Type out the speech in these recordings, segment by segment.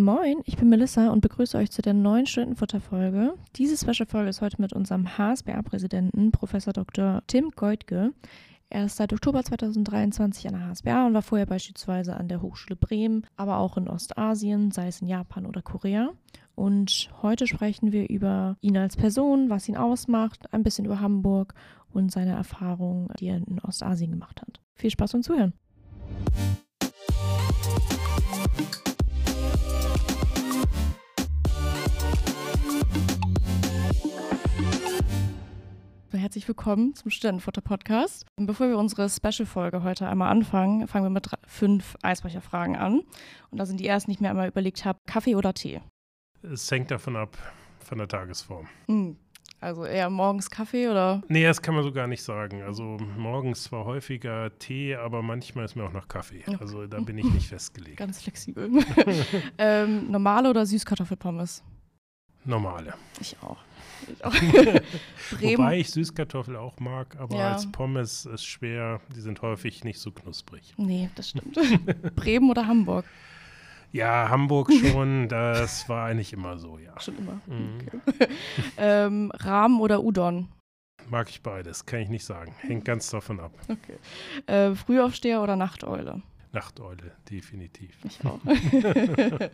Moin, ich bin Melissa und begrüße euch zu der neuen Stundenfutter-Folge. Diese Special-Folge ist heute mit unserem HSBA-Präsidenten, Professor Dr. Tim Goitke. Er ist seit Oktober 2023 an der HSBA und war vorher beispielsweise an der Hochschule Bremen, aber auch in Ostasien, sei es in Japan oder Korea. Und heute sprechen wir über ihn als Person, was ihn ausmacht, ein bisschen über Hamburg und seine Erfahrungen, die er in Ostasien gemacht hat. Viel Spaß beim Zuhören. Herzlich willkommen zum Studentenfutter-Podcast. Bevor wir unsere Special-Folge heute einmal anfangen, fangen wir mit fünf Eisbrecherfragen an. Und da sind die ersten, die ich mir einmal überlegt habe: Kaffee oder Tee? Es hängt davon ab, von der Tagesform. Hm. Also eher morgens Kaffee oder? Nee, das kann man so gar nicht sagen. Also morgens zwar häufiger Tee, aber manchmal ist mir auch noch Kaffee. Also da bin ich nicht festgelegt. Ganz flexibel. ähm, normale oder Süßkartoffelpommes? Normale. Ich auch. Wobei ich Süßkartoffel auch mag, aber ja. als Pommes ist schwer, die sind häufig nicht so knusprig. Nee, das stimmt. Bremen oder Hamburg? Ja, Hamburg schon, das war eigentlich immer so, ja. Schon immer. Mhm. Okay. ähm, Rahmen oder Udon? Mag ich beides, kann ich nicht sagen. Hängt ganz davon ab. Okay. Äh, Frühaufsteher oder Nachteule? Nachteule, definitiv.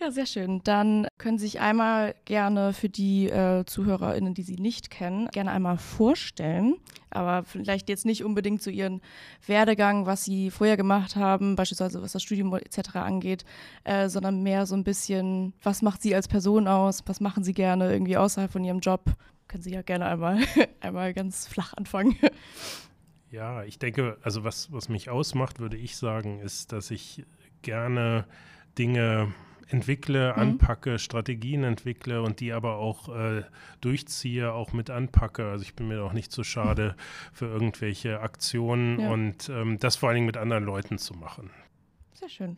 Ja, sehr schön. Dann können Sie sich einmal gerne für die äh, ZuhörerInnen, die Sie nicht kennen, gerne einmal vorstellen. Aber vielleicht jetzt nicht unbedingt zu Ihren Werdegang, was Sie vorher gemacht haben, beispielsweise was das Studium etc. angeht, äh, sondern mehr so ein bisschen, was macht Sie als Person aus? Was machen Sie gerne irgendwie außerhalb von Ihrem Job? Können Sie ja gerne einmal, einmal ganz flach anfangen. Ja, ich denke, also was, was mich ausmacht, würde ich sagen, ist, dass ich gerne Dinge entwickle, mhm. anpacke, Strategien entwickle und die aber auch äh, durchziehe, auch mit anpacke. Also ich bin mir auch nicht zu so schade für irgendwelche Aktionen ja. und ähm, das vor allen Dingen mit anderen Leuten zu machen. Sehr schön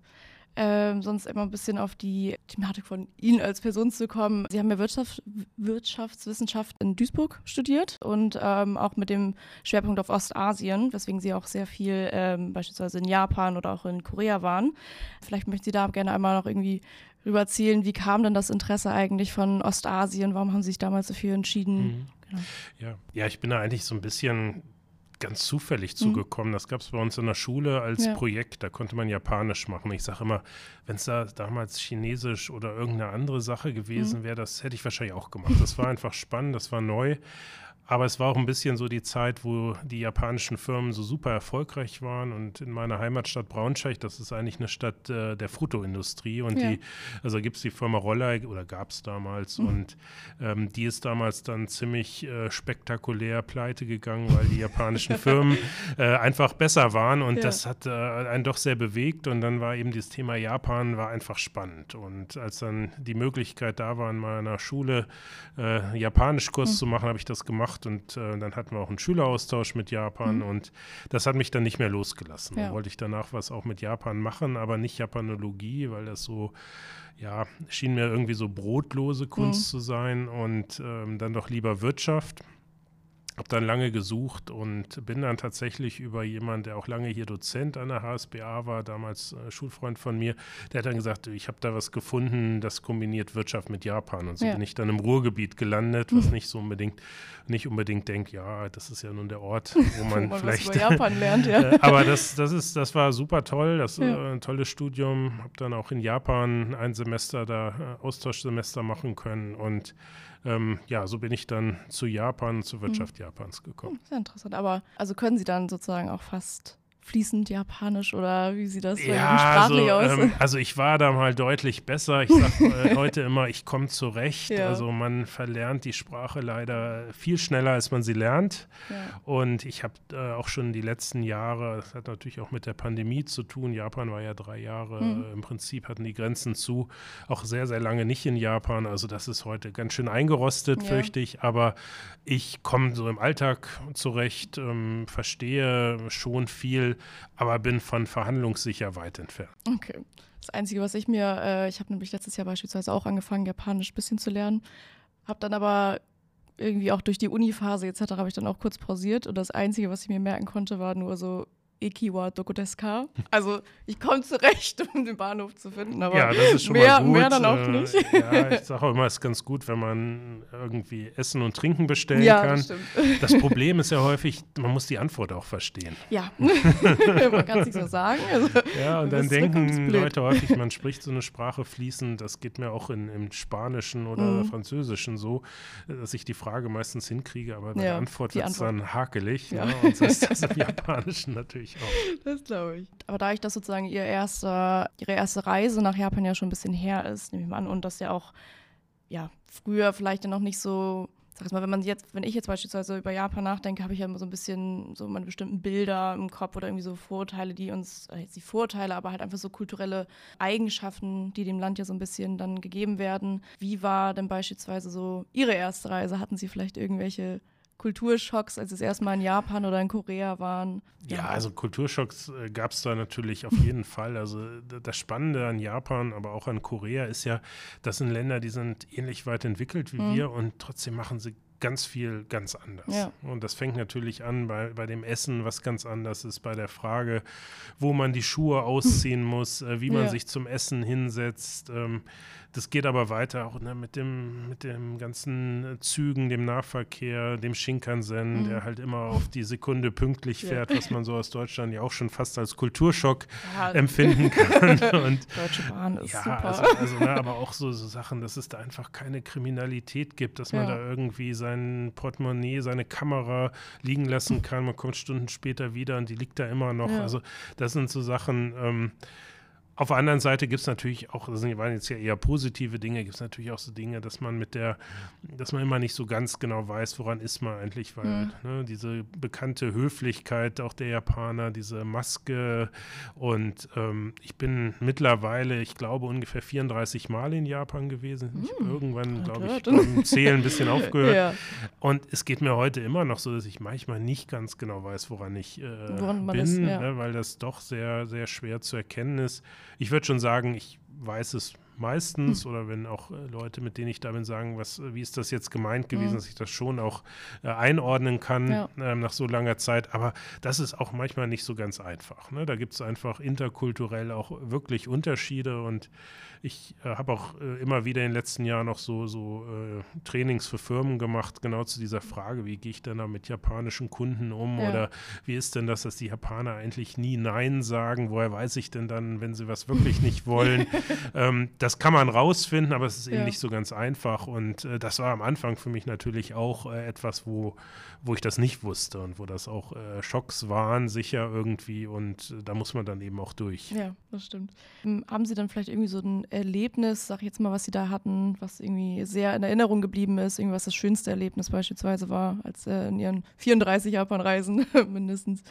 ähm, sonst immer ein bisschen auf die Thematik von Ihnen als Person zu kommen. Sie haben ja Wirtschaft, Wirtschaftswissenschaft in Duisburg studiert und ähm, auch mit dem Schwerpunkt auf Ostasien, weswegen Sie auch sehr viel ähm, beispielsweise in Japan oder auch in Korea waren. Vielleicht möchten Sie da gerne einmal noch irgendwie rüberzählen, wie kam denn das Interesse eigentlich von Ostasien? Warum haben Sie sich damals dafür entschieden? Mhm. Genau. Ja. ja, ich bin da eigentlich so ein bisschen ganz zufällig mhm. zugekommen. Das gab es bei uns in der Schule als ja. Projekt. Da konnte man Japanisch machen. Ich sage immer, wenn es da damals Chinesisch oder irgendeine andere Sache gewesen mhm. wäre, das hätte ich wahrscheinlich auch gemacht. Das war einfach spannend, das war neu. Aber es war auch ein bisschen so die Zeit, wo die japanischen Firmen so super erfolgreich waren. Und in meiner Heimatstadt Braunschweig, das ist eigentlich eine Stadt äh, der Fotoindustrie. Und ja. die, also gibt es die Firma Roller oder gab es damals. Mhm. Und ähm, die ist damals dann ziemlich äh, spektakulär pleite gegangen, weil die japanischen Firmen äh, einfach besser waren. Und ja. das hat äh, einen doch sehr bewegt. Und dann war eben das Thema Japan war einfach spannend. Und als dann die Möglichkeit da war, in meiner Schule äh, Japanischkurs mhm. zu machen, habe ich das gemacht gemacht und äh, dann hatten wir auch einen Schüleraustausch mit Japan mhm. und das hat mich dann nicht mehr losgelassen. Ja. Dann wollte ich danach was auch mit Japan machen, aber nicht Japanologie, weil das so, ja, schien mir irgendwie so brotlose Kunst mhm. zu sein und ähm, dann doch lieber Wirtschaft. Habe dann lange gesucht und bin dann tatsächlich über jemanden, der auch lange hier Dozent an der HSBA war, damals äh, Schulfreund von mir, der hat dann gesagt, ich habe da was gefunden, das kombiniert Wirtschaft mit Japan. Und so ja. bin ich dann im Ruhrgebiet gelandet, was nicht so unbedingt, nicht unbedingt denkt, ja, das ist ja nun der Ort, wo man, wo man vielleicht über Japan lernt, ja. Äh, aber das, das ist, das war super toll, das ja. äh, ein tolles Studium, habe dann auch in Japan ein Semester da äh, Austauschsemester machen können und ähm, ja, so bin ich dann zu Japan, zur Wirtschaft mhm. Japans gekommen. Sehr interessant. Aber also können Sie dann sozusagen auch fast fließend Japanisch oder wie sieht das ja, sprachlich also, aus? Ähm, also ich war da mal deutlich besser. Ich sage äh, heute immer, ich komme zurecht. Ja. Also man verlernt die Sprache leider viel schneller, als man sie lernt. Ja. Und ich habe äh, auch schon die letzten Jahre, das hat natürlich auch mit der Pandemie zu tun. Japan war ja drei Jahre, äh, im Prinzip hatten die Grenzen zu. Auch sehr, sehr lange nicht in Japan. Also das ist heute ganz schön eingerostet, ja. fürchte ich. Aber ich komme so im Alltag zurecht, ähm, verstehe schon viel aber bin von verhandlungssicher weit entfernt. Okay. Das Einzige, was ich mir, äh, ich habe nämlich letztes Jahr beispielsweise auch angefangen, Japanisch ein bisschen zu lernen, habe dann aber irgendwie auch durch die Uni-Phase etc. habe ich dann auch kurz pausiert und das Einzige, was ich mir merken konnte, war nur so Ekiwa Dokodeska. Also ich komme zurecht, um den Bahnhof zu finden, aber ja, das ist schon mehr, mehr dann auch nicht. Äh, ja, ich sage auch immer, es ist ganz gut, wenn man irgendwie Essen und Trinken bestellen Ja, kann. das. Das Problem ist ja häufig, man muss die Antwort auch verstehen. Ja, man kann es nicht so sagen. Also, Ja, und dann denken. Leute häufig, man spricht so eine Sprache fließend. Das geht mir auch in, im Spanischen oder Mhm. Französischen so, dass ich die Frage meistens hinkriege, aber bei Ja, der Antwort wird es dann hakelig. Ja. Ne? Und so ist das im Japanischen natürlich auch. Das glaube ich. Aber da ich das sozusagen ihr erste, ihre erste Reise nach Japan ja schon ein bisschen her ist, nehme ich mal an, und das ja auch ja, früher vielleicht ja noch nicht so, sag ich mal, wenn man jetzt, wenn ich jetzt beispielsweise über Japan nachdenke, habe ich ja immer so ein bisschen so meine bestimmten Bilder im Kopf oder irgendwie so Vorurteile, die uns, äh, jetzt die Vorurteile, aber halt einfach so kulturelle Eigenschaften, die dem Land ja so ein bisschen dann gegeben werden. Wie war denn beispielsweise so Ihre erste Reise? Hatten Sie vielleicht irgendwelche Kulturschocks, als Sie das erste Mal in Japan oder in Korea waren? Ja, also Kulturschocks äh, gab es da natürlich auf jeden Fall. Also das Spannende an Japan, aber auch an Korea ist ja, das sind Länder, die sind ähnlich weit entwickelt wie Mhm. wir und trotzdem machen sie ganz viel ganz anders. Ja. Und das fängt natürlich an bei, bei dem Essen, was ganz anders ist, bei der Frage, wo man die Schuhe ausziehen muss, äh, wie man Ja. sich zum Essen hinsetzt. Ähm, das geht aber weiter auch ne, mit, dem, mit dem ganzen Zügen, dem Nahverkehr, dem Shinkansen, Mhm. der halt immer auf die Sekunde pünktlich Ja. fährt, was man so aus Deutschland ja auch schon fast als Kulturschock Ja, empfinden kann. Und Deutsche Bahn ist ja, super. also, also ne, aber auch so, so Sachen, dass es da einfach keine Kriminalität gibt, dass man Ja. da irgendwie sein Portemonnaie, seine Kamera liegen lassen kann. Man kommt Stunden später wieder und die liegt da immer noch. Ja. Also das sind so Sachen. Ähm, auf der anderen Seite gibt es natürlich auch, das waren jetzt ja eher positive Dinge, gibt es natürlich auch so Dinge, dass man mit der, dass man immer nicht so ganz genau weiß, woran ist man eigentlich, weil Mhm. ne, diese bekannte Höflichkeit auch der Japaner, diese Maske und ähm, ich bin mittlerweile, ich glaube, ungefähr 34 Mal in Japan gewesen. Ich habe irgendwann, glaube ich, beim Zählen ein bisschen aufgehört. Ja. Und es geht mir heute immer noch so, dass ich manchmal nicht ganz genau weiß, woran ich äh, Woran bin, ist, ja. ne, weil das doch sehr, sehr schwer zu erkennen ist. Ich würde schon sagen, ich weiß es meistens Hm. oder wenn auch äh, Leute, mit denen ich da bin, sagen, was, äh, wie ist das jetzt gemeint gewesen, Mhm. dass ich das schon auch äh, einordnen kann Ja. ähm, nach so langer Zeit. Aber das ist auch manchmal nicht so ganz einfach. Ne? Da gibt es einfach interkulturell auch wirklich Unterschiede und ich äh, habe auch äh, immer wieder in den letzten Jahren auch so, so Trainings für Firmen gemacht, genau zu dieser Frage, wie gehe ich denn da mit japanischen Kunden um Ja. oder wie ist denn das, dass die Japaner eigentlich nie Nein sagen? Woher weiß ich denn dann, wenn sie was wirklich nicht wollen? ähm, das kann man rausfinden, aber es ist eben Ja. nicht so ganz einfach und äh, das war am Anfang für mich natürlich auch äh, etwas, wo, wo ich das nicht wusste und wo das auch äh, Schocks waren, sicher irgendwie und äh, da muss man dann eben auch durch. Ja, das stimmt. Ähm, Haben Sie dann vielleicht irgendwie so ein Erlebnis, sag ich jetzt mal, was Sie da hatten, was irgendwie sehr in Erinnerung geblieben ist, irgendwas das schönste Erlebnis beispielsweise war, als äh, in Ihren 34 Japan-Reisen mindestens?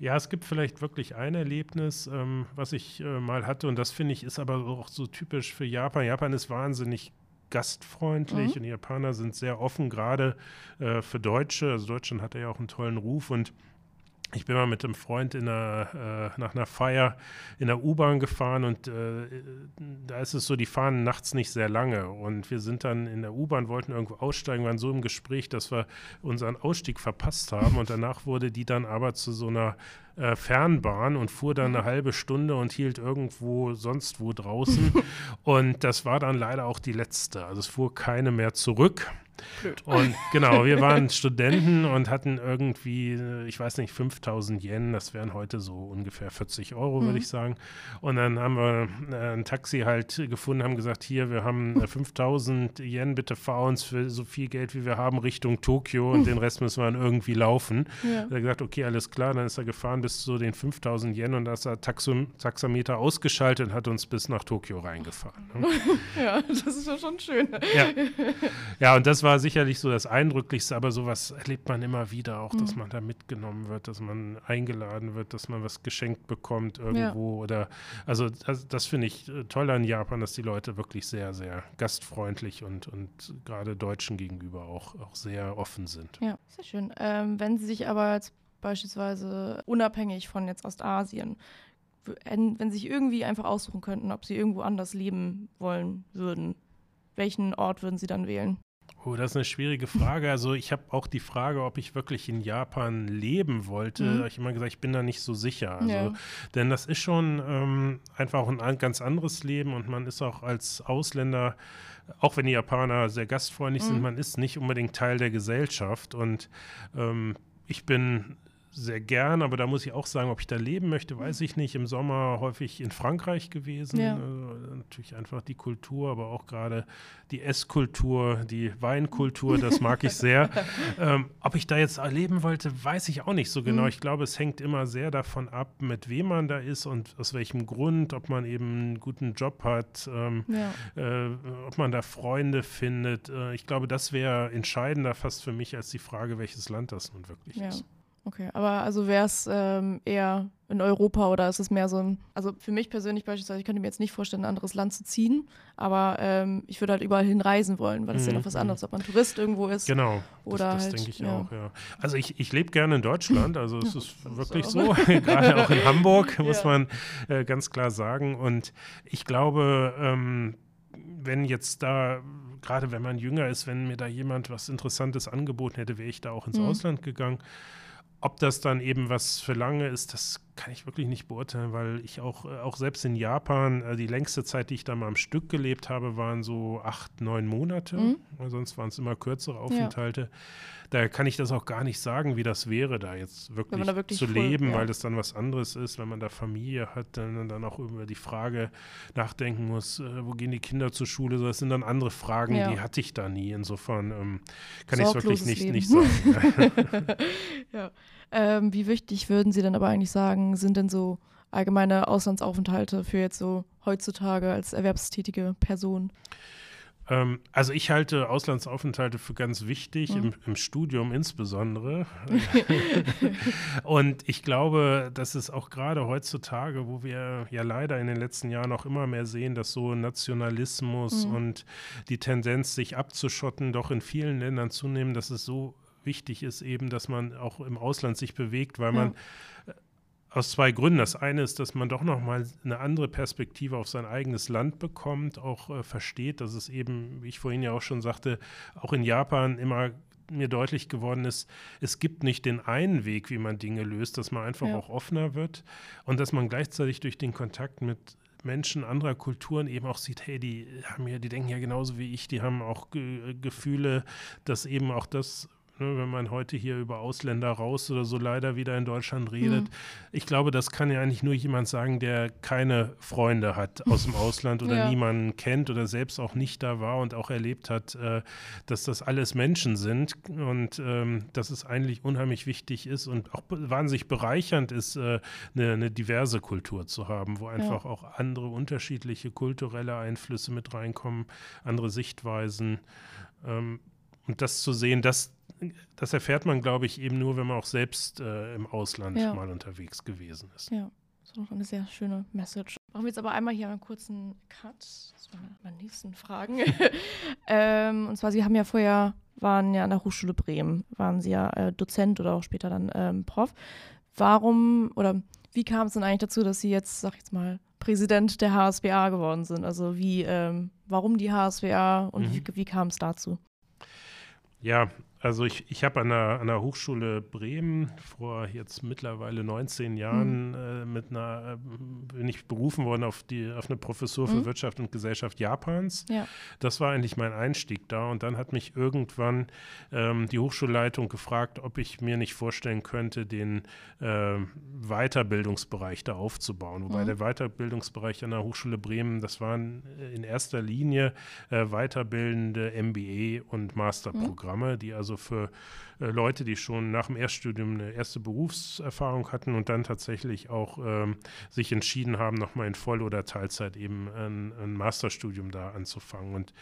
Ja, es gibt vielleicht wirklich ein Erlebnis, ähm, was ich äh, mal hatte und das finde ich ist aber auch so typisch für Japan. Japan ist wahnsinnig gastfreundlich Mhm. und die Japaner sind sehr offen, gerade äh, für Deutsche. Also Deutschland hat ja auch einen tollen Ruf und ich bin mal mit einem Freund in einer, äh, nach einer Feier in der U-Bahn gefahren und äh, da ist es so, die fahren nachts nicht sehr lange. Und wir sind dann in der U-Bahn, wollten irgendwo aussteigen, waren so im Gespräch, dass wir unseren Ausstieg verpasst haben. Und danach wurde die dann aber zu so einer äh, Fernbahn und fuhr dann eine halbe Stunde und hielt irgendwo sonst wo draußen. Und das war dann leider auch die letzte, also es fuhr keine mehr zurück. Blöd. Und genau, wir waren Studenten und hatten irgendwie, äh, ich weiß nicht, 5000 Yen, das wären heute so ungefähr 40 Euro, würde Mhm. ich sagen. Und dann haben wir äh, ein Taxi halt gefunden, haben gesagt, hier, wir haben äh, 5000 Yen, bitte fahr uns für so viel Geld, wie wir haben, Richtung Tokio und den Rest müssen wir dann irgendwie laufen. Ja. Er hat gesagt, okay, alles klar, dann ist er gefahren bis zu den 5000 Yen und da ist er Taxum, Taxameter ausgeschaltet und hat uns bis nach Tokio reingefahren. Ne? ja, das ist ja schon schön. Ja. ja, und das war sicherlich so das Eindrücklichste, aber sowas erlebt man immer wieder auch, dass Mhm. man da mitgenommen wird, dass man eingeladen wird, dass man was geschenkt bekommt irgendwo oder also das, das finde ich äh, toll an Japan, dass die Leute wirklich sehr, sehr gastfreundlich und, und gerade Deutschen gegenüber auch, auch sehr offen sind. Ja, sehr schön. Ähm, wenn Sie sich aber jetzt beispielsweise unabhängig von jetzt Ostasien, wenn Sie sich irgendwie einfach aussuchen könnten, ob Sie irgendwo anders leben wollen würden, welchen Ort würden Sie dann wählen? Oh, das ist eine schwierige Frage. Also ich habe auch die Frage, ob ich wirklich in Japan leben wollte. Mhm. Ich habe immer gesagt, ich bin da nicht so sicher. Also, ja. Denn das ist schon ähm, einfach ein ganz anderes Leben und man ist auch als Ausländer, auch wenn die Japaner sehr gastfreundlich mhm. sind, man ist nicht unbedingt Teil der Gesellschaft. Und ähm, ich bin sehr gern, aber da muss ich auch sagen, ob ich da leben möchte, weiß ich nicht. Im Sommer häufig in Frankreich gewesen. Ja. Also natürlich einfach die Kultur, aber auch gerade die Esskultur, die Weinkultur, das mag ich sehr. ähm, ob ich da jetzt leben wollte, weiß ich auch nicht so genau. Mhm. Ich glaube, es hängt immer sehr davon ab, mit wem man da ist und aus welchem Grund, ob man eben einen guten Job hat, ähm, ja. äh, ob man da Freunde findet. Äh, ich glaube, das wäre entscheidender fast für mich als die Frage, welches Land das nun wirklich ja. ist. Okay, aber also wäre es ähm, eher in Europa oder ist es mehr so ein, also für mich persönlich beispielsweise, ich könnte mir jetzt nicht vorstellen, ein anderes Land zu ziehen, aber ähm, ich würde halt überall hinreisen wollen, weil das mhm. ist ja noch was mhm. anderes, ob man Tourist irgendwo ist. Genau, oder das, das halt, denke ich ja. auch, ja. Also ich, ich lebe gerne in Deutschland, also es ist wirklich so, gerade auch in Hamburg, muss ja. man äh, ganz klar sagen. Und ich glaube, ähm, wenn jetzt da gerade wenn man jünger ist, wenn mir da jemand was Interessantes angeboten hätte, wäre ich da auch ins mhm. Ausland gegangen. Ob das dann eben was für lange ist, das kann ich wirklich nicht beurteilen, weil ich auch, äh, auch selbst in Japan, äh, die längste Zeit, die ich da mal am Stück gelebt habe, waren so acht, neun Monate. Mhm. Sonst waren es immer kürzere Aufenthalte. Ja. Da kann ich das auch gar nicht sagen, wie das wäre, da jetzt wirklich, da wirklich zu voll, leben, ja. weil das dann was anderes ist, wenn man da Familie hat, dann, dann auch über die Frage nachdenken muss, äh, wo gehen die Kinder zur Schule? das sind dann andere Fragen, ja. die hatte ich da nie. Insofern ähm, kann ich es wirklich nicht, nicht sagen. ja. Ähm, wie wichtig würden Sie denn aber eigentlich sagen, sind denn so allgemeine Auslandsaufenthalte für jetzt so heutzutage als erwerbstätige Person? Ähm, also ich halte Auslandsaufenthalte für ganz wichtig, mhm. im, im, Studium insbesondere. und ich glaube, dass es auch gerade heutzutage, wo wir ja leider in den letzten Jahren auch immer mehr sehen, dass so Nationalismus mhm. und die Tendenz, sich abzuschotten, doch in vielen Ländern zunehmen, dass es so wichtig ist eben, dass man auch im Ausland sich bewegt, weil ja. man äh, aus zwei Gründen. Das eine ist, dass man doch nochmal eine andere Perspektive auf sein eigenes Land bekommt, auch äh, versteht, dass es eben, wie ich vorhin ja auch schon sagte, auch in Japan immer mir deutlich geworden ist, es gibt nicht den einen Weg, wie man Dinge löst, dass man einfach ja. auch offener wird und dass man gleichzeitig durch den Kontakt mit Menschen anderer Kulturen eben auch sieht, hey, die haben ja, die denken ja genauso wie ich, die haben auch Ge Gefühle, dass eben auch das ne, wenn man heute hier über Ausländer raus oder so leider wieder in Deutschland redet. Mhm. Ich glaube, das kann ja eigentlich nur jemand sagen, der keine Freunde hat aus dem Ausland oder ja. niemanden kennt oder selbst auch nicht da war und auch erlebt hat, äh, dass das alles Menschen sind und ähm, dass es eigentlich unheimlich wichtig ist und auch wahnsinnig bereichernd ist, äh, eine, eine, diverse Kultur zu haben, wo einfach ja. auch andere unterschiedliche kulturelle Einflüsse mit reinkommen, andere Sichtweisen. Ähm, und das zu sehen, das, das erfährt man, glaube ich, eben nur, wenn man auch selbst äh, im Ausland ja. mal unterwegs gewesen ist. Ja, das ist auch eine sehr schöne Message. Machen wir jetzt aber einmal hier einen kurzen Cut. Das waren meine nächsten Fragen. ähm, und zwar, Sie haben ja vorher, waren ja an der Hochschule Bremen, waren Sie ja äh, Dozent oder auch später dann ähm, Prof. Warum oder wie kam es denn eigentlich dazu, dass Sie jetzt, sag ich jetzt mal, Präsident der HSBA geworden sind? Also wie, ähm, warum die HSBA und mhm. wie, wie kam es dazu? Ja, also ich, ich habe an der, an der Hochschule Bremen vor jetzt mittlerweile 19 Jahren mhm. äh, mit einer, äh, bin ich berufen worden auf, die, auf eine Professur für mhm. Wirtschaft und Gesellschaft Japans. Ja. Das war eigentlich mein Einstieg da und dann hat mich irgendwann ähm, die Hochschulleitung gefragt, ob ich mir nicht vorstellen könnte, den äh, Weiterbildungsbereich da aufzubauen. Wobei mhm. der Weiterbildungsbereich an der Hochschule Bremen, das waren in erster Linie äh, weiterbildende MBA und Masterprogramme, die also also Leute, die schon nach dem Erststudium eine erste Berufserfahrung hatten und dann tatsächlich auch ähm, sich entschieden haben, nochmal in Voll- oder Teilzeit eben ein, ein, Masterstudium da anzufangen. Und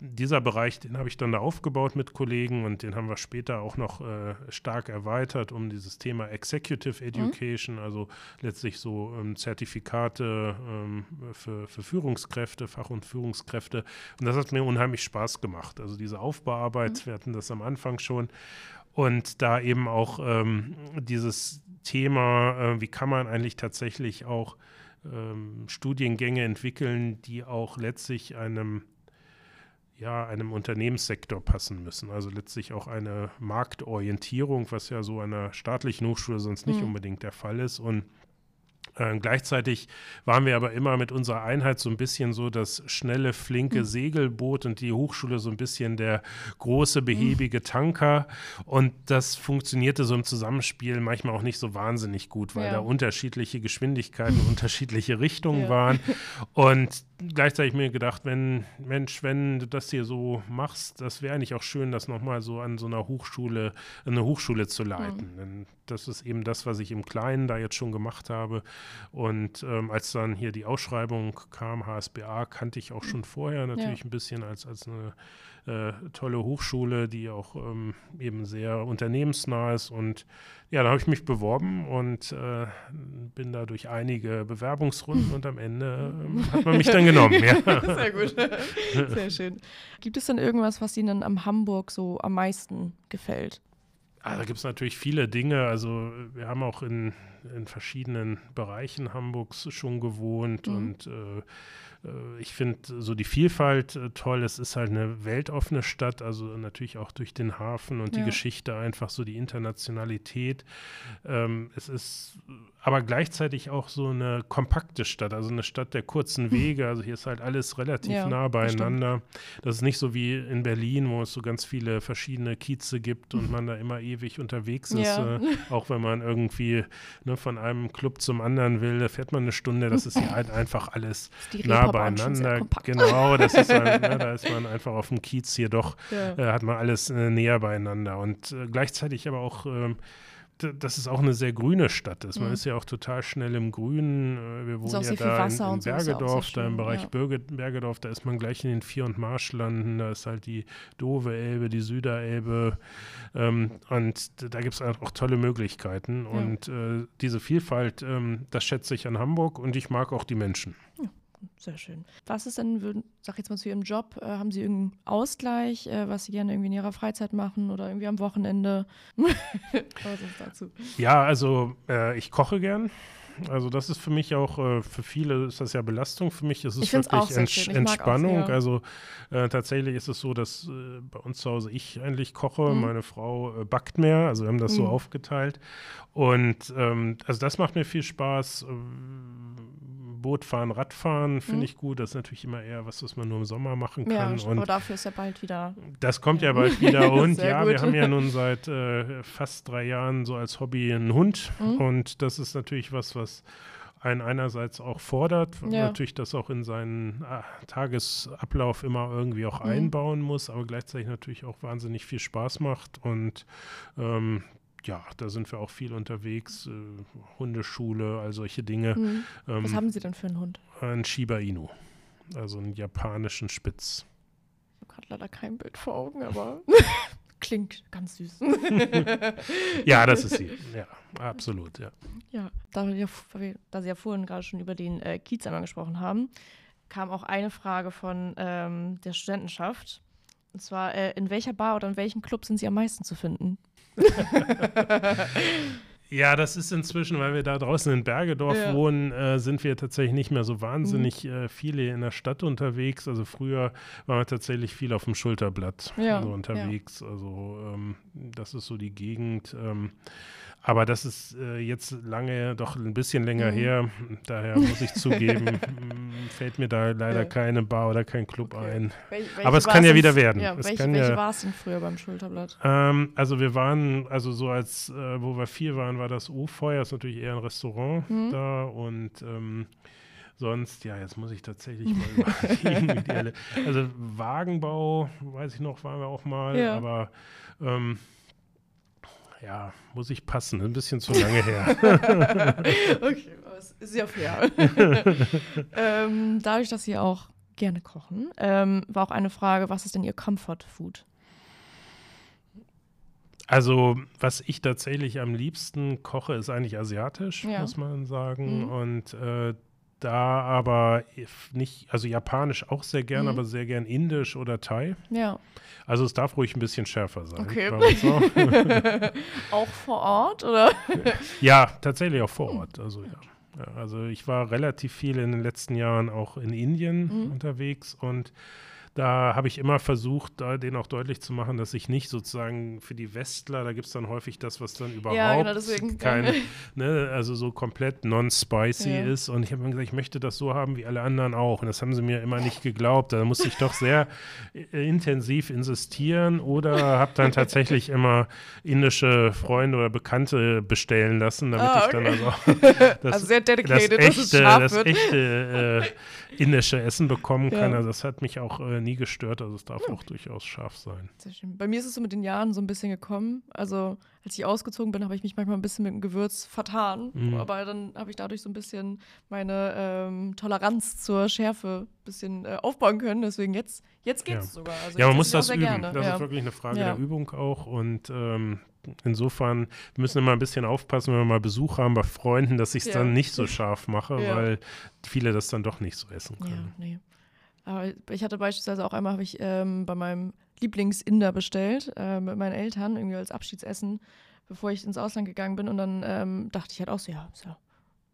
dieser Bereich, den habe ich dann da aufgebaut mit Kollegen und den haben wir später auch noch äh, stark erweitert um dieses Thema Executive mhm. Education, mhm. also letztlich so ähm, Zertifikate ähm, für, für Führungskräfte, Fach- und Führungskräfte. Und das hat mir unheimlich Spaß gemacht. Also diese Aufbauarbeit, mhm. wir hatten das am Anfang schon, und da eben auch ähm, dieses Thema, äh, wie kann man eigentlich tatsächlich auch ähm, Studiengänge entwickeln, die auch letztlich einem ja, einem Unternehmenssektor passen müssen. Also letztlich auch eine Marktorientierung, was ja so an einer staatlichen Hochschule sonst nicht mhm. unbedingt der Fall ist. Und äh, gleichzeitig waren wir aber immer mit unserer Einheit so ein bisschen so das schnelle, flinke mhm. Segelboot und die Hochschule so ein bisschen der große, hm. behäbige. Tanker. Und das funktionierte so im Zusammenspiel manchmal auch nicht so wahnsinnig gut, weil ja. da unterschiedliche Geschwindigkeiten, unterschiedliche Richtungen ja. waren. Und gleichzeitig mir gedacht, wenn, Mensch, wenn du das hier so machst, das wäre eigentlich auch schön, das nochmal so an so einer Hochschule, eine Hochschule zu leiten. Mhm. Denn das ist eben das, was ich im Kleinen da jetzt schon gemacht habe. Und ähm, als dann hier die Ausschreibung kam, HSBA, kannte ich auch schon vorher natürlich ja. ein bisschen als, als eine äh, tolle Hochschule, die auch ähm, eben sehr unternehmensnah ist. Und ja, da habe ich mich beworben und äh, bin da durch einige Bewerbungsrunden und am Ende äh, hat man mich dann genommen. Ja. Sehr gut. Sehr schön. Gibt es denn irgendwas, was Ihnen am Hamburg so am meisten gefällt? Ah, da gibt es natürlich viele Dinge. Also wir haben auch in, in verschiedenen Bereichen Hamburgs schon gewohnt mhm. und äh, ich finde so die Vielfalt äh, toll. Es ist halt eine weltoffene Stadt, also natürlich auch durch den Hafen und ja. die Geschichte einfach so die Internationalität. Ähm, es ist aber gleichzeitig auch so eine kompakte Stadt, also eine Stadt der kurzen Wege. Also hier ist halt alles relativ ja, nah beieinander. Das, das, ist nicht so wie in Berlin, wo es so ganz viele verschiedene Kieze gibt und man da immer ewig unterwegs ist. Ja. Äh, auch wenn man irgendwie ne, von einem Club zum anderen will, da fährt man eine Stunde. Das ist hier halt einfach alles nah beieinander. Genau, das ist halt, ne, da ist man einfach auf dem Kiez hier doch, ja. äh, hat man alles äh, näher beieinander. Und äh, gleichzeitig aber auch ähm, dass es auch eine sehr grüne Stadt ist. Man mhm. ist ja auch total schnell im Grünen. Äh, wir wohnen ja da in, in Bergedorf, so da im Bereich ja. Berge, Bergedorf, da ist man gleich in den Vier- und Marschlanden. Da ist halt die Dove Elbe, die Süderelbe. Ähm, und da gibt es auch tolle Möglichkeiten. Ja. Und äh, diese Vielfalt, ähm, das schätze ich an Hamburg und ich mag auch die Menschen. Ja sehr schön. Was ist denn, sag jetzt mal zu Ihrem Job, äh, haben Sie irgendeinen Ausgleich, äh, was Sie gerne irgendwie in Ihrer Freizeit machen oder irgendwie am Wochenende? was ist dazu? Ja, also äh, ich koche gern. Also das ist für mich auch, äh, für viele ist das ja Belastung, für mich ist es wirklich Ents Entspannung. Also äh, tatsächlich ist es so, dass äh, bei uns zu Hause ich eigentlich koche, mhm. meine Frau äh, backt mehr, also wir haben das mhm. so aufgeteilt. Und ähm, also das macht mir viel Spaß. Boot fahren, Radfahren finde mhm. ich gut. Das ist natürlich immer eher was, was man nur im Sommer machen kann. Ja, aber dafür ist ja bald wieder. Das kommt ja, ja bald wieder. Und ja, gut. wir haben ja nun seit äh, fast drei Jahren so als Hobby einen Hund. Mhm. Und das ist natürlich was, was einen einerseits auch fordert, ja. natürlich das auch in seinen ah, Tagesablauf immer irgendwie auch mhm. einbauen muss, aber gleichzeitig natürlich auch wahnsinnig viel Spaß macht und ähm, ja, da sind wir auch viel unterwegs. Äh, Hundeschule, all solche Dinge. Mhm. Ähm, Was haben Sie denn für einen Hund? Ein Shiba Inu, also einen japanischen Spitz. Ich habe gerade leider kein Bild vor Augen, aber klingt ganz süß. ja, das ist sie. Ja, absolut, ja. Ja, da, wir, da Sie ja vorhin gerade schon über den äh, Kiez einmal gesprochen haben, kam auch eine Frage von ähm, der Studentenschaft. Und zwar, äh, in welcher Bar oder in welchem Club sind Sie am meisten zu finden? Ja, das ist inzwischen, weil wir da draußen in Bergedorf ja. wohnen, äh, sind wir tatsächlich nicht mehr so wahnsinnig mhm. äh, viele in der Stadt unterwegs. Also früher waren wir tatsächlich viel auf dem Schulterblatt ja. so unterwegs. Ja. Also ähm, das ist so die Gegend. Ähm, aber das ist äh, jetzt lange, doch ein bisschen länger mhm. her. Daher muss ich zugeben, mm, fällt mir da leider keine Bar oder kein Club okay. ein. Wel Aber es kann ja wieder werden. Ja, welche, welche ja, war es denn früher beim Schulterblatt? Ähm, also wir waren, also so als, äh, wo wir vier waren, war das O-Feuer, ist natürlich eher ein Restaurant mhm. da und ähm, sonst, ja, jetzt muss ich tatsächlich mal überlegen. also Wagenbau, weiß ich noch, waren wir auch mal, ja. aber ähm, ja, muss ich passen, ein bisschen zu lange her. okay, das ist ja fair. ähm, dadurch, dass Sie auch gerne kochen, ähm, war auch eine Frage, was ist denn Ihr Comfort Food? Also, was ich tatsächlich am liebsten koche, ist eigentlich asiatisch, ja. muss man sagen. Mhm. Und äh, da aber nicht, also japanisch auch sehr gern, mhm. aber sehr gern indisch oder Thai. Ja. Also es darf ruhig ein bisschen schärfer sein. Okay. Auch. auch vor Ort, oder? Ja, tatsächlich auch vor Ort. Also ja. ja. Also ich war relativ viel in den letzten Jahren auch in Indien mhm. unterwegs und da habe ich immer versucht, da denen auch deutlich zu machen, dass ich nicht sozusagen für die Westler, da gibt es dann häufig das, was dann überhaupt ja, genau deswegen. kein, ne, also so komplett non-spicy ja. ist. Und ich habe mir gesagt, ich möchte das so haben wie alle anderen auch. Und das haben sie mir immer nicht geglaubt. Da musste ich doch sehr äh, intensiv insistieren oder habe dann tatsächlich immer indische Freunde oder Bekannte bestellen lassen, damit ah, okay. ich dann also, das, also sehr dedicated, das echte, das echte äh, indische Essen bekommen kann. Also das hat mich auch äh, nie gestört. Also es darf hm. auch durchaus scharf sein. Sehr schön. Bei mir ist es so mit den Jahren so ein bisschen gekommen. Also als ich ausgezogen bin, habe ich mich manchmal ein bisschen mit dem Gewürz vertan. Mhm. Aber dann habe ich dadurch so ein bisschen meine ähm, Toleranz zur Schärfe ein bisschen äh, aufbauen können. Deswegen jetzt, jetzt geht es ja. sogar. Also ja, man muss das üben. Gerne. Das ja. ist wirklich eine Frage ja. der Übung auch. Und ähm, insofern müssen wir mal ein bisschen aufpassen, wenn wir mal Besuch haben bei Freunden, dass ich es dann nicht so scharf mache, weil viele das dann doch nicht so essen können. Ja, nee. Aber ich hatte beispielsweise auch einmal, habe ich ähm, bei meinem Lieblingsinder bestellt äh, mit meinen Eltern, irgendwie als Abschiedsessen, bevor ich ins Ausland gegangen bin. Und dann ähm, dachte ich halt auch so, ja, so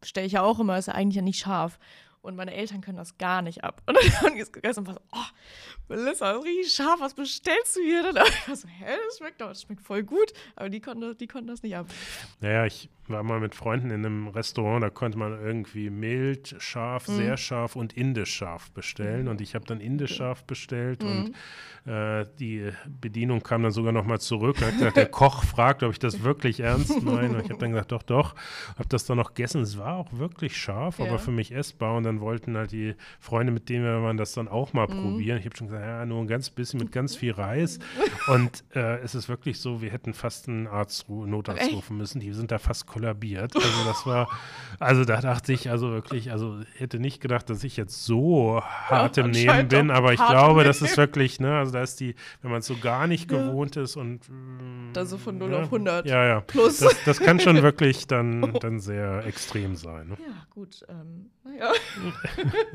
bestelle ich ja auch immer, ist ja eigentlich ja nicht scharf. Und meine Eltern können das gar nicht ab. Und dann ist gegessen und war so, oh, Melissa, das ist richtig scharf, was bestellst du hier denn? Und ich war so, hä, das schmeckt doch, das schmeckt voll gut. Aber die konnten, die konnten das nicht ab. Naja, ich war mal mit Freunden in einem Restaurant, da konnte man irgendwie mild, scharf, mhm. sehr scharf und indisch scharf bestellen. Mhm. Und ich habe dann indisch scharf bestellt mhm. und äh, die Bedienung kam dann sogar nochmal zurück und hat gesagt, der Koch fragt, ob ich das wirklich ernst meine. Und ich habe dann gesagt, doch, doch. Habe das dann noch gegessen. Es war auch wirklich scharf, ja. aber für mich essbar. Und dann wollten halt die Freunde, mit denen wir waren, das dann auch mal mhm. probieren. Ich habe schon gesagt, ja, nur ein ganz bisschen mit ganz viel Reis. Und äh, es ist wirklich so, wir hätten fast einen Arzt, Notarzt rufen müssen. Die sind da fast kollabiert. Also das war, also da dachte ich also wirklich, also hätte nicht gedacht, dass ich jetzt so hart ja, im Nehmen bin, aber ich glaube, das ist wirklich, ne, also da ist die, wenn man es so gar nicht ja. gewohnt ist und mm, da so von 0 ja, auf 100 ja, ja. plus. Das, das kann schon wirklich dann, oh. dann sehr extrem sein. Ne? Ja, gut. Ähm, ja.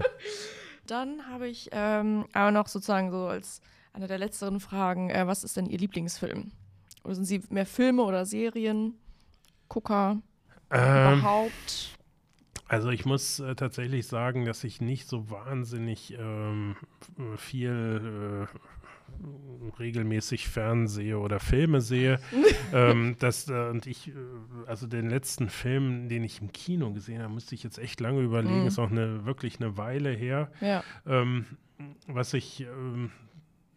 dann habe ich ähm, aber noch sozusagen so als eine der letzteren Fragen, äh, was ist denn Ihr Lieblingsfilm? Oder sind Sie mehr Filme oder Serien? Gucker ähm, überhaupt? Also ich muss äh, tatsächlich sagen, dass ich nicht so wahnsinnig ähm, viel äh, regelmäßig Fernsehe oder Filme sehe. ähm, das, äh, und ich, äh, also den letzten Film, den ich im Kino gesehen habe, müsste ich jetzt echt lange überlegen, mm. ist auch eine, wirklich eine Weile her. Ja. Ähm, was ich ähm,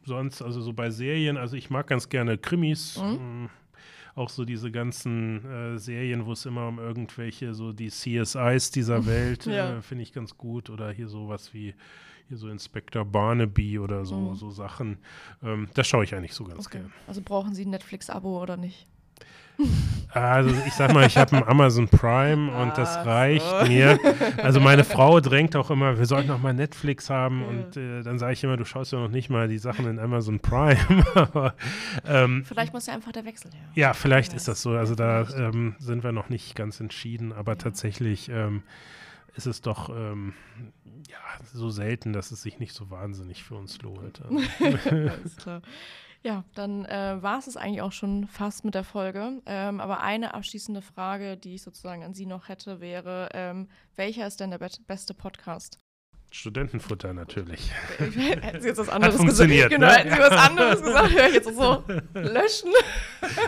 sonst, also so bei Serien, also ich mag ganz gerne Krimis. Mm auch so diese ganzen äh, Serien, wo es immer um irgendwelche, so die CSIs dieser Welt, ja. äh, finde ich ganz gut. Oder hier sowas wie hier so Inspector Barnaby oder so, mhm. so Sachen. Ähm, das schaue ich eigentlich so ganz okay. gern. Also brauchen Sie ein Netflix-Abo oder nicht? Also ich sag mal, ich habe ein Amazon Prime und das reicht so. mir. Also meine Frau drängt auch immer, wir sollten noch mal Netflix haben ja. und äh, dann sage ich immer, du schaust ja noch nicht mal die Sachen in Amazon Prime. Aber, ähm, vielleicht muss ja einfach der Wechsel her. Ja, vielleicht ist das so. Also da ähm, sind wir noch nicht ganz entschieden, aber ja. tatsächlich ähm, ist es doch ähm, ja, so selten, dass es sich nicht so wahnsinnig für uns lohnt. Alles klar. Ja, dann äh, war es es eigentlich auch schon fast mit der Folge. Ähm, aber eine abschließende Frage, die ich sozusagen an Sie noch hätte, wäre, ähm, welcher ist denn der be beste Podcast? Studentenfutter natürlich. Hätten Sie jetzt was anderes gesagt? Genau, ne? hätten Sie was anderes gesagt, höre ich jetzt so löschen.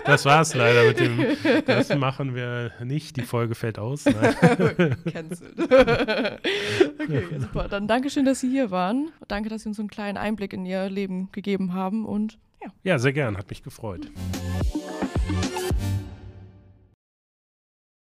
Das war es leider mit dem. Das machen wir nicht. Die Folge fällt aus. Cancelled. okay, super. Dann danke schön, dass Sie hier waren. Danke, dass Sie uns so einen kleinen Einblick in Ihr Leben gegeben haben und ja. Ja, sehr gern. Hat mich gefreut.